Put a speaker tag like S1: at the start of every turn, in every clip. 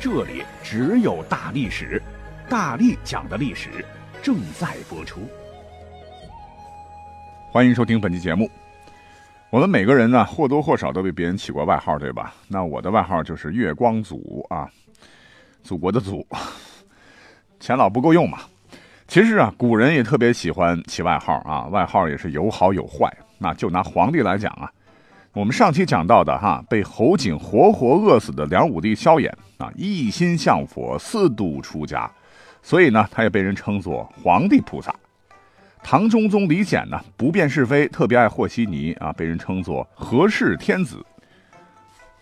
S1: 这里只有大历史，大力讲的历史正在播出。欢迎收听本期节目。我们每个人呢，或多或少都被别人起过外号，对吧？那我的外号就是月光祖啊，祖国的祖，钱老不够用嘛。其实啊，古人也特别喜欢起外号啊，外号也是有好有坏。那就拿皇帝来讲啊。我们上期讲到的哈，被侯景活活饿死的梁武帝萧衍啊，一心向佛，四度出家，所以呢，他也被人称作皇帝菩萨。唐中宗李显呢，不辨是非，特别爱和稀泥啊，被人称作和氏天子。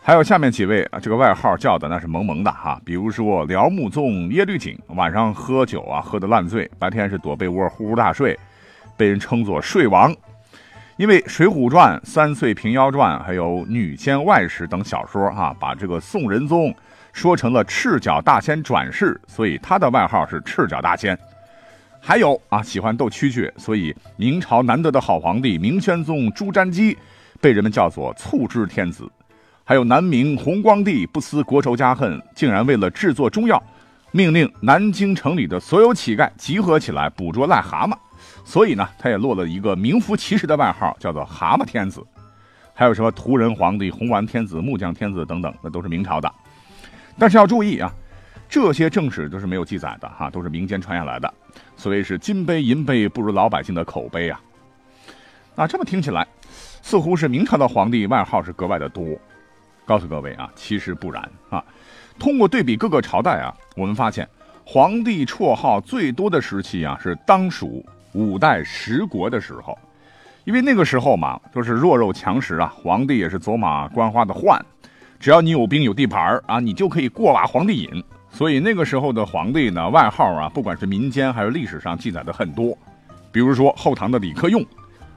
S1: 还有下面几位啊，这个外号叫的那是萌萌的哈，比如说辽穆宗耶律璟，晚上喝酒啊，喝得烂醉，白天是躲被窝呼呼大睡，被人称作睡王。因为《水浒传》《三岁平妖传》还有《女仙外史》等小说，哈，把这个宋仁宗说成了赤脚大仙转世，所以他的外号是赤脚大仙。还有啊，喜欢斗蛐蛐，所以明朝难得的好皇帝明宣宗朱瞻基被人们叫做醋汁天子。还有南明弘光帝不思国仇家恨，竟然为了制作中药，命令南京城里的所有乞丐集合起来捕捉癞蛤蟆。所以呢，他也落了一个名副其实的外号，叫做“蛤蟆天子”。还有什么屠人皇帝、红丸天子、木匠天子等等，那都是明朝的。但是要注意啊，这些正史都是没有记载的哈，都是民间传下来的。所谓是金杯银杯不如老百姓的口碑啊。那这么听起来，似乎是明朝的皇帝外号是格外的多。告诉各位啊，其实不然啊。通过对比各个朝代啊，我们发现皇帝绰号最多的时期啊，是当属。五代十国的时候，因为那个时候嘛，就是弱肉强食啊，皇帝也是走马观花的换，只要你有兵有地盘啊，你就可以过把皇帝瘾。所以那个时候的皇帝呢，外号啊，不管是民间还是历史上记载的很多。比如说后唐的李克用，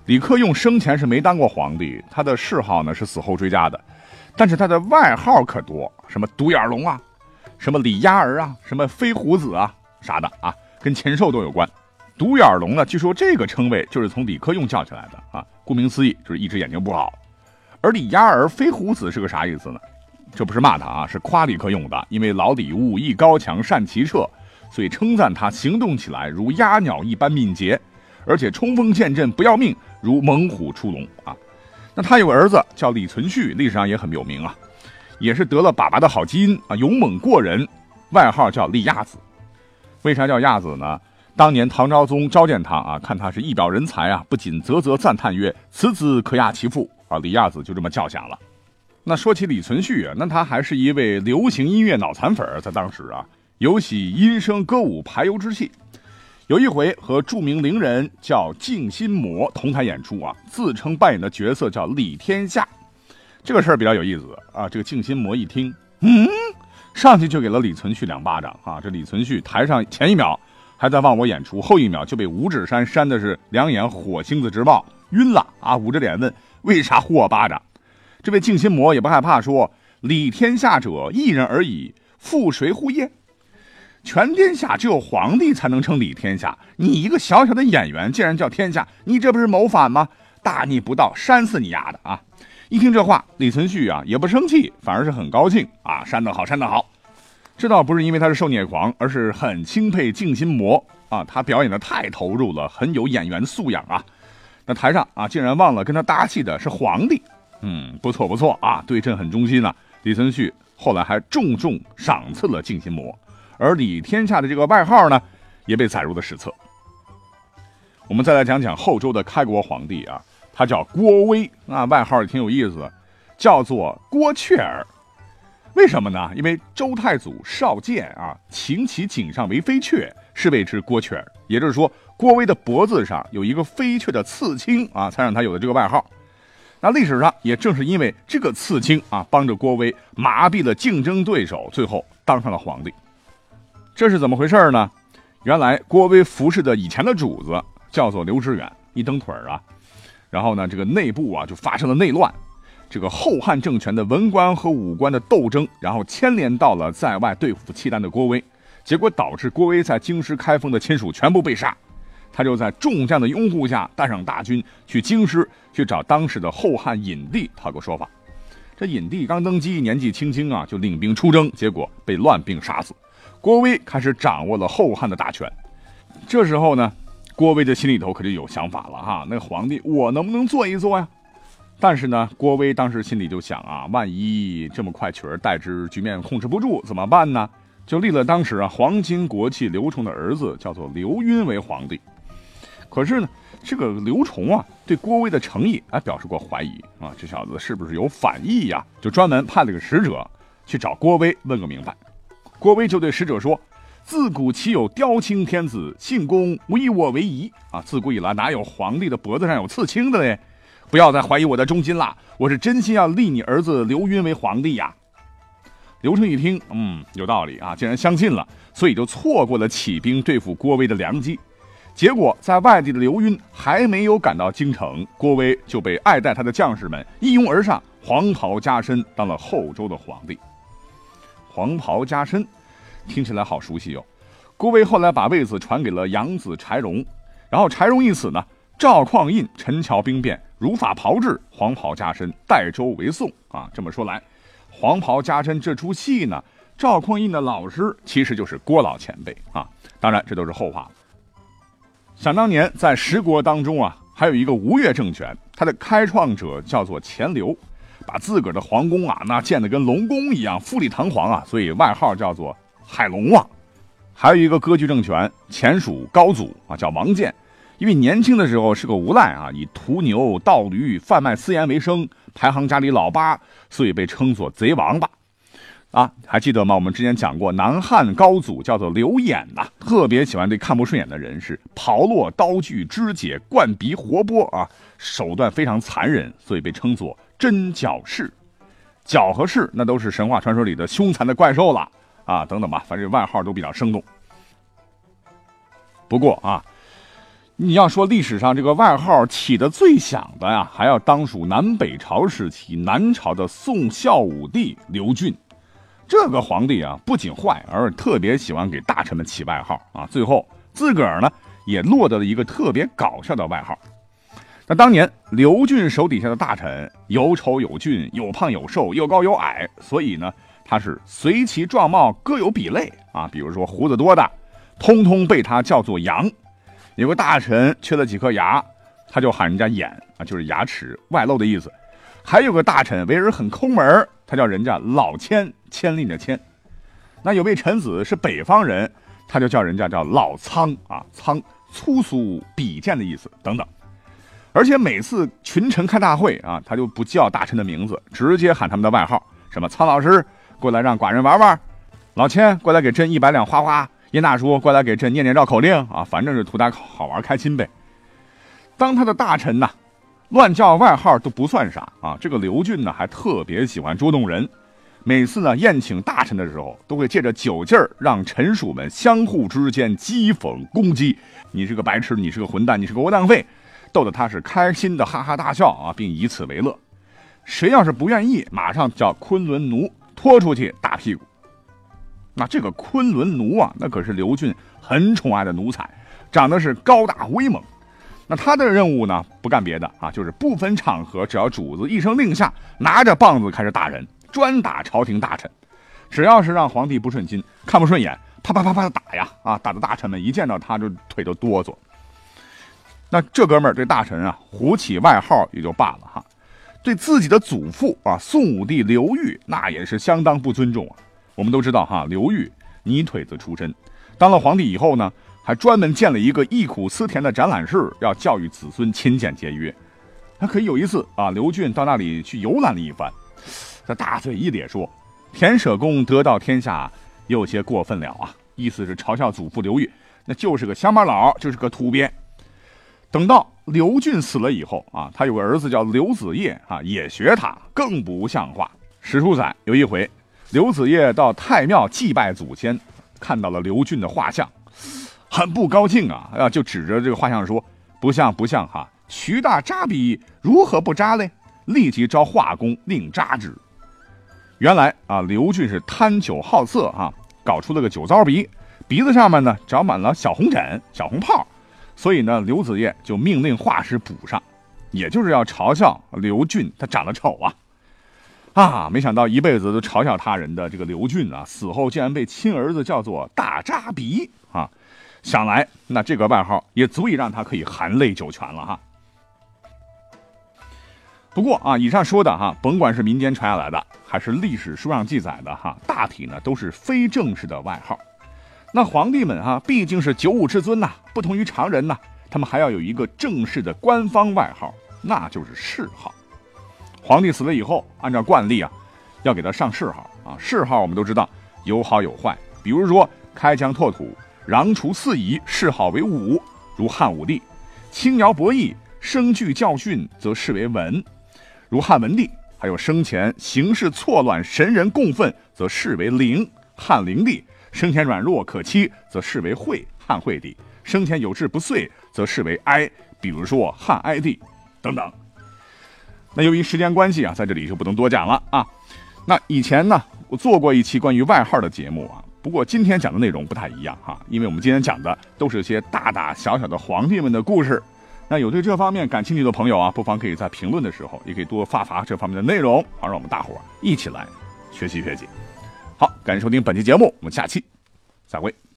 S1: 李克用生前是没当过皇帝，他的谥号呢是死后追加的，但是他的外号可多，什么独眼龙啊，什么李鸭儿啊，什么飞虎子啊啥的啊，跟禽兽都有关。独眼龙呢？据说这个称谓就是从李克用叫起来的啊。顾名思义，就是一只眼睛不好。而李鸭儿、飞虎子是个啥意思呢？这不是骂他啊，是夸李克用的。因为老李武艺高强，善骑射，所以称赞他行动起来如鸭鸟一般敏捷，而且冲锋陷阵不要命，如猛虎出笼啊。那他有个儿子叫李存勖，历史上也很有名啊，也是得了爸爸的好基因啊，勇猛过人，外号叫李鸭子。为啥叫鸭子呢？当年唐昭宗召见他啊，看他是一表人才啊，不仅啧啧赞叹曰：“此子可压其父啊！”李亚子就这么叫响了。那说起李存勖啊，那他还是一位流行音乐脑残粉，在当时啊，有喜音声歌舞排忧之气。有一回和著名伶人叫静心魔同台演出啊，自称扮演的角色叫李天下。这个事儿比较有意思啊。这个静心魔一听，嗯，上去就给了李存勖两巴掌啊。这李存勖台上前一秒。还在忘我演出，后一秒就被五指山扇的是两眼火星子直冒，晕了啊！捂着脸问：“为啥呼我巴掌？”这位静心魔也不害怕，说：“理天下者一人而已，复谁乎耶？全天下只有皇帝才能称理天下，你一个小小的演员竟然叫天下，你这不是谋反吗？大逆不道，扇死你丫的啊！”一听这话，李存勖啊也不生气，反而是很高兴啊，扇得好，扇得好。这倒不是因为他是受虐狂，而是很钦佩静心魔啊，他表演的太投入了，很有演员素养啊。那台上啊，竟然忘了跟他搭戏的是皇帝，嗯，不错不错啊，对阵很忠心呐。李存勖后来还重重赏赐了静心魔，而李天下的这个外号呢，也被载入了史册。我们再来讲讲后周的开国皇帝啊，他叫郭威啊，外号也挺有意思，叫做郭雀儿。为什么呢？因为周太祖少剑啊，擎其颈上为飞雀，是谓之郭雀。也就是说，郭威的脖子上有一个飞雀的刺青啊，才让他有了这个外号。那历史上也正是因为这个刺青啊，帮着郭威麻痹了竞争对手，最后当上了皇帝。这是怎么回事呢？原来郭威服侍的以前的主子叫做刘知远，一蹬腿啊，然后呢，这个内部啊就发生了内乱，这个后汉政权的文官和武官的斗争，然后牵连到了在外对付契丹的郭威，结果导致郭威在京师开封的亲属全部被杀。他就在众将的拥护下，带上大军去京师去找当时的后汉隐帝讨个说法。这隐帝刚登基，年纪轻轻啊，就领兵出征，结果被乱兵杀死。郭威开始掌握了后汉的大权。这时候呢，郭威的心里头可就有想法了哈。那皇帝，我能不能做一做呀？但是呢，郭威当时心里就想啊，万一这么快取而代之，局面控制不住怎么办呢？就立了当时啊皇亲国戚刘崇的儿子，叫做刘赟为皇帝。可是呢，这个刘崇啊，对郭威的诚意啊表示过怀疑啊，这小子是不是有反意呀？就专门派了个使者去找郭威问个明白。郭威就对使者说：“自古岂有雕青天子，信公无以我为宜啊！自古以来哪有皇帝的脖子上有刺青的嘞？不要再怀疑我的忠心了，我是真心要立你儿子刘赟为皇帝呀！”刘崇一听，嗯，有道理啊，竟然相信了，所以就错过了起兵对付郭威的良机。结果，在外地的刘赟还没有赶到京城，郭威就被爱戴他的将士们一拥而上，黄袍加身，当了后周的皇帝。黄袍加身，听起来好熟悉哟。郭威后来把位子传给了养子柴荣，然后柴荣一死呢，赵匡胤陈桥兵变，如法炮制，黄袍加身，代周为宋。啊，这么说来，黄袍加身这出戏呢，赵匡胤的老师其实就是郭老前辈啊。当然，这都是后话了。想当年，在十国当中啊，还有一个吴越政权，它的开创者叫做钱镠，把自个儿的皇宫啊，那建得跟龙宫一样，富丽堂皇啊，所以外号叫做海龙王。还有一个割据政权，前蜀高祖啊，叫王建，因为年轻的时候是个无赖啊，以屠牛、盗驴、贩卖私盐为生，排行家里老八，所以被称作贼王八。啊，还记得吗？我们之前讲过，南汉高祖叫做刘演呐，特别喜欢对看不顺眼的人是刨落刀具、肢解、灌鼻、活剥啊，手段非常残忍，所以被称作真角氏。角和氏那都是神话传说里的凶残的怪兽了啊，等等吧，反正外号都比较生动。不过啊，你要说历史上这个外号起的最响的呀，还要当属南北朝时期南朝的宋孝武帝刘俊。这个皇帝啊，不仅坏，而特别喜欢给大臣们起外号啊。最后自个儿呢，也落得了一个特别搞笑的外号。那当年刘俊手底下的大臣有丑有俊，有胖有瘦，又高有矮，所以呢，他是随其状貌各有比类啊。比如说胡子多的，通通被他叫做羊；有个大臣缺了几颗牙，他就喊人家眼啊，就是牙齿外露的意思。还有个大臣为人很抠门他叫人家老千。千令的千，那有位臣子是北方人，他就叫人家叫老苍啊，苍粗俗鄙贱的意思等等。而且每次群臣开大会啊，他就不叫大臣的名字，直接喊他们的外号，什么苍老师过来让寡人玩玩，老千过来给朕一百两花花，殷大叔过来给朕念念绕口令啊，反正是图他好玩开心呗。当他的大臣呐，乱叫外号都不算啥啊，这个刘俊呢还特别喜欢捉弄人。每次呢宴请大臣的时候，都会借着酒劲儿，让臣属们相互之间讥讽攻击。你是个白痴，你是个混蛋，你是个窝囊废，逗得他是开心的哈哈大笑啊，并以此为乐。谁要是不愿意，马上叫昆仑奴拖出去打屁股。那这个昆仑奴啊，那可是刘俊很宠爱的奴才，长得是高大威猛。那他的任务呢，不干别的啊，就是不分场合，只要主子一声令下，拿着棒子开始打人。专打朝廷大臣，只要是让皇帝不顺心、看不顺眼，啪啪啪啪的打呀！啊，打的大臣们一见到他就腿都哆嗦。那这哥们儿对大臣啊，胡起外号也就罢了哈，对自己的祖父啊，宋武帝刘裕那也是相当不尊重啊。我们都知道哈，刘裕泥腿子出身，当了皇帝以后呢，还专门建了一个忆苦思甜的展览室，要教育子孙勤俭节约。还可以有一次啊，刘俊到那里去游览了一番。他大嘴一咧说：“田舍公得到天下，有些过分了啊！”意思是嘲笑祖父刘裕，那就是个乡巴佬，就是个土鳖。等到刘俊死了以后啊，他有个儿子叫刘子业啊，也学他，更不像话。史书载有一回，刘子业到太庙祭拜祖先，看到了刘俊的画像，很不高兴啊，啊，就指着这个画像说：“不像不像哈，徐大扎笔如何不扎嘞？”立即召画工另扎之。原来啊，刘俊是贪酒好色哈，搞出了个酒糟鼻，鼻子上面呢长满了小红疹、小红泡，所以呢，刘子业就命令画师补上，也就是要嘲笑刘俊他长得丑啊。啊，没想到一辈子都嘲笑他人的这个刘俊啊，死后竟然被亲儿子叫做大扎鼻啊！想来那这个外号也足以让他可以含泪九泉了哈。不过啊，以上说的哈，甭管是民间传下来的，还是历史书上记载的哈，大体呢都是非正式的外号。那皇帝们哈，毕竟是九五之尊呐，不同于常人呐，他们还要有一个正式的官方外号，那就是谥号。皇帝死了以后，按照惯例啊，要给他上谥号。啊。谥号我们都知道有好有坏，比如说开疆拓土、攘除四夷，谥号为武，如汉武帝；轻徭薄役、生具教训，则谥为文，如汉文帝；还有生前行事错乱、神人共愤，则谥为灵，汉灵帝；生前软弱可欺，则谥为惠，汉惠帝；生前有志不遂，则谥为哀，比如说汉哀帝等等。那由于时间关系啊，在这里就不能多讲了啊。那以前呢，我做过一期关于外号的节目啊，不过今天讲的内容不太一样哈，因为我们今天讲的都是些大大小小的皇帝们的故事。那有对这方面感兴趣的朋友啊，不妨可以在评论的时候，也可以多发发这方面的内容，好让我们大伙一起来学习学习。好，感谢收听本期节目，我们下期再会。